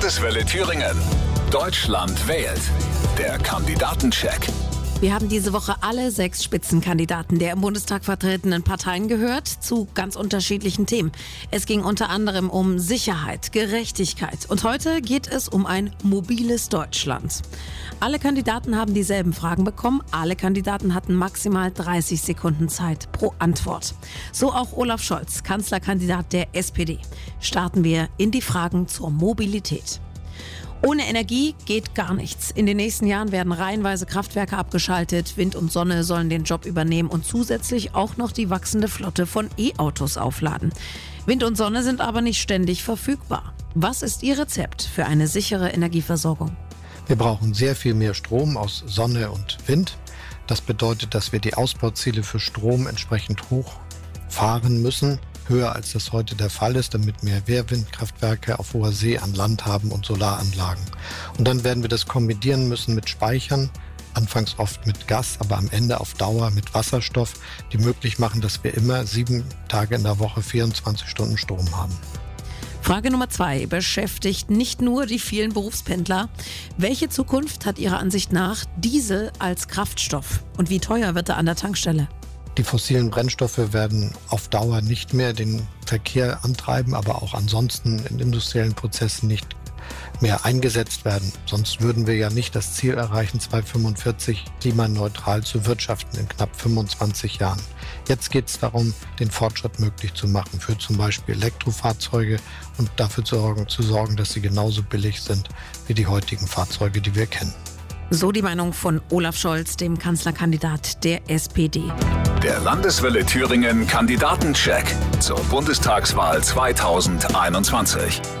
Landeswelle Thüringen. Deutschland wählt. Der Kandidatencheck. Wir haben diese Woche alle sechs Spitzenkandidaten der im Bundestag vertretenen Parteien gehört zu ganz unterschiedlichen Themen. Es ging unter anderem um Sicherheit, Gerechtigkeit und heute geht es um ein mobiles Deutschland. Alle Kandidaten haben dieselben Fragen bekommen. Alle Kandidaten hatten maximal 30 Sekunden Zeit pro Antwort. So auch Olaf Scholz, Kanzlerkandidat der SPD. Starten wir in die Fragen zur Mobilität. Ohne Energie geht gar nichts. In den nächsten Jahren werden reihenweise Kraftwerke abgeschaltet, Wind und Sonne sollen den Job übernehmen und zusätzlich auch noch die wachsende Flotte von E-Autos aufladen. Wind und Sonne sind aber nicht ständig verfügbar. Was ist Ihr Rezept für eine sichere Energieversorgung? Wir brauchen sehr viel mehr Strom aus Sonne und Wind. Das bedeutet, dass wir die Ausbauziele für Strom entsprechend hochfahren müssen höher als das heute der Fall ist, damit wir Wehrwindkraftwerke auf hoher See an Land haben und Solaranlagen. Und dann werden wir das kombinieren müssen mit Speichern, anfangs oft mit Gas, aber am Ende auf Dauer mit Wasserstoff, die möglich machen, dass wir immer sieben Tage in der Woche 24 Stunden Strom haben. Frage Nummer zwei beschäftigt nicht nur die vielen Berufspendler. Welche Zukunft hat Ihrer Ansicht nach Diesel als Kraftstoff? Und wie teuer wird er an der Tankstelle? Die fossilen Brennstoffe werden auf Dauer nicht mehr den Verkehr antreiben, aber auch ansonsten in industriellen Prozessen nicht mehr eingesetzt werden. Sonst würden wir ja nicht das Ziel erreichen, 2045 klimaneutral zu wirtschaften in knapp 25 Jahren. Jetzt geht es darum, den Fortschritt möglich zu machen für zum Beispiel Elektrofahrzeuge und dafür zu sorgen, zu sorgen, dass sie genauso billig sind wie die heutigen Fahrzeuge, die wir kennen. So die Meinung von Olaf Scholz, dem Kanzlerkandidat der SPD. Der Landeswelle Thüringen Kandidatencheck zur Bundestagswahl 2021.